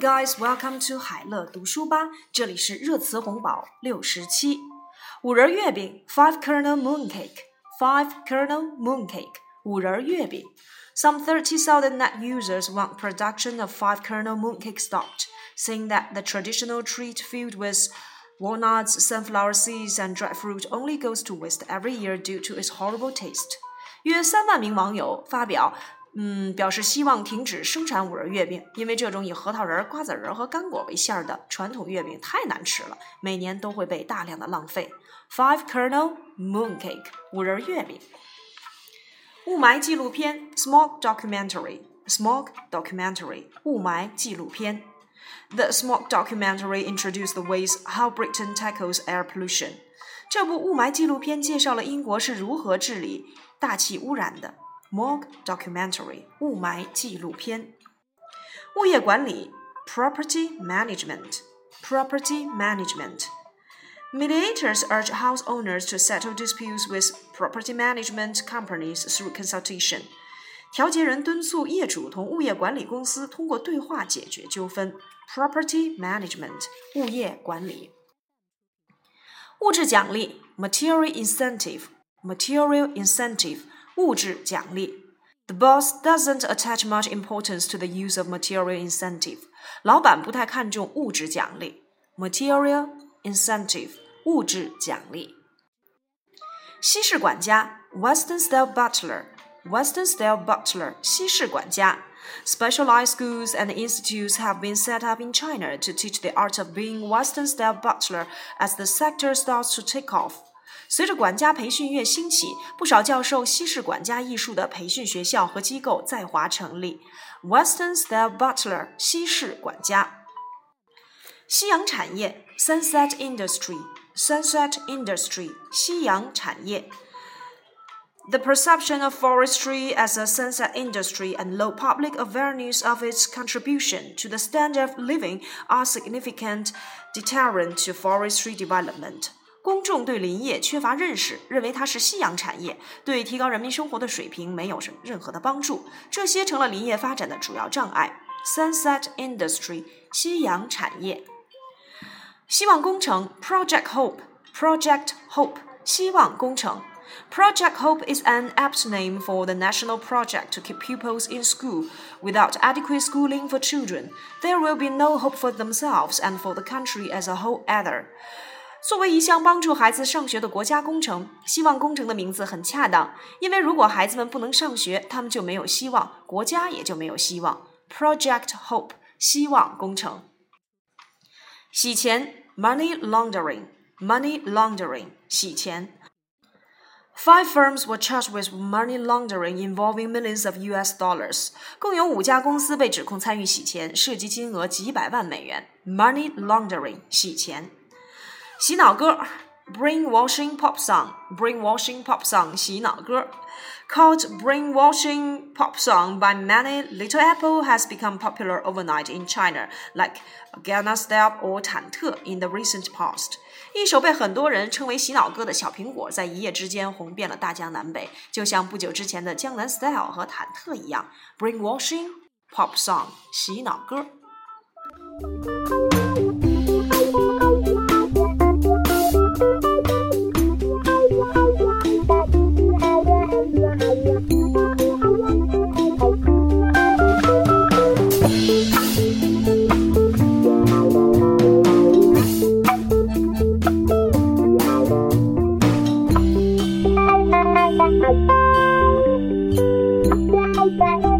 guys, welcome to 海乐读书吧。这里是热词红宝六十七。五仁月饼，five kernel mooncake, five kernel mooncake，五仁月饼。Some 30,000 net users want production of five kernel mooncake stopped, saying that the traditional treat filled with walnuts, sunflower seeds, and dried fruit only goes to waste every year due to its horrible taste. 约三万名网友发表 嗯，表示希望停止生产五仁月饼，因为这种以核桃仁、瓜子仁和干果为馅儿的传统月饼太难吃了，每年都会被大量的浪费。Five kernel mooncake 五仁月饼。雾霾纪录片 smog documentary smog documentary 雾霾纪录片。The smog documentary introduced the ways how Britain tackles air pollution。这部雾霾纪录片介绍了英国是如何治理大气污染的。Smog Documentary 雾霾纪录片。物业管理 Property Management Property Management Mediators urge house owners to settle disputes with property management companies through consultation. 调解人敦促业主同物业管理公司通过对话解决纠纷。Property Management 物业管理。物质奖励 Material Incentive Material Incentive 物质奖励。The boss doesn't attach much importance to the use of material incentive. 老板不太看重物质奖励。Material incentive 物质奖励。西式管家 Western style butler Western style butler 西式管家。Specialized schools and institutes have been set up in China to teach the art of being Western style butler as the sector starts to take off. 随着管家培训业兴起，不少教授西式管家艺术的培训学校和机构在华成立。Western Style Butler，西式管家。夕阳产业，Sunset Industry，Sunset Industry，夕阳产业。The perception of forestry as a sunset industry and low public awareness of its contribution to the standard of living are significant deterrent to forestry development. 公众对林业缺乏认识，认为它是夕阳产业，对提高人民生活的水平没有什任何的帮助，这些成了林业发展的主要障碍。Sunset Industry，夕阳产业。希望工程 Project Hope，Project Hope，希望工程。Project Hope is an apt name for the national project to keep pupils in school. Without adequate schooling for children, there will be no hope for themselves and for the country as a whole either. 作为一项帮助孩子上学的国家工程，希望工程的名字很恰当，因为如果孩子们不能上学，他们就没有希望，国家也就没有希望。Project Hope，希望工程。洗钱，Money Laundering，Money Laundering，洗钱。Five firms were charged with money laundering involving millions of U.S. dollars。共有五家公司被指控参与洗钱，涉及金额几百万美元。Money laundering，洗钱。洗脑歌，brainwashing pop song，brainwashing pop song，洗脑歌。Called brainwashing pop song by many, Little Apple has become popular overnight in China, like Gangnam Style or 忐忑 in the recent past. 一首被很多人称为洗脑歌的小苹果，在一夜之间红遍了大江南北，就像不久之前的江南 Style 和忐忑一样。Brainwashing pop song，洗脑歌。 Bye bye.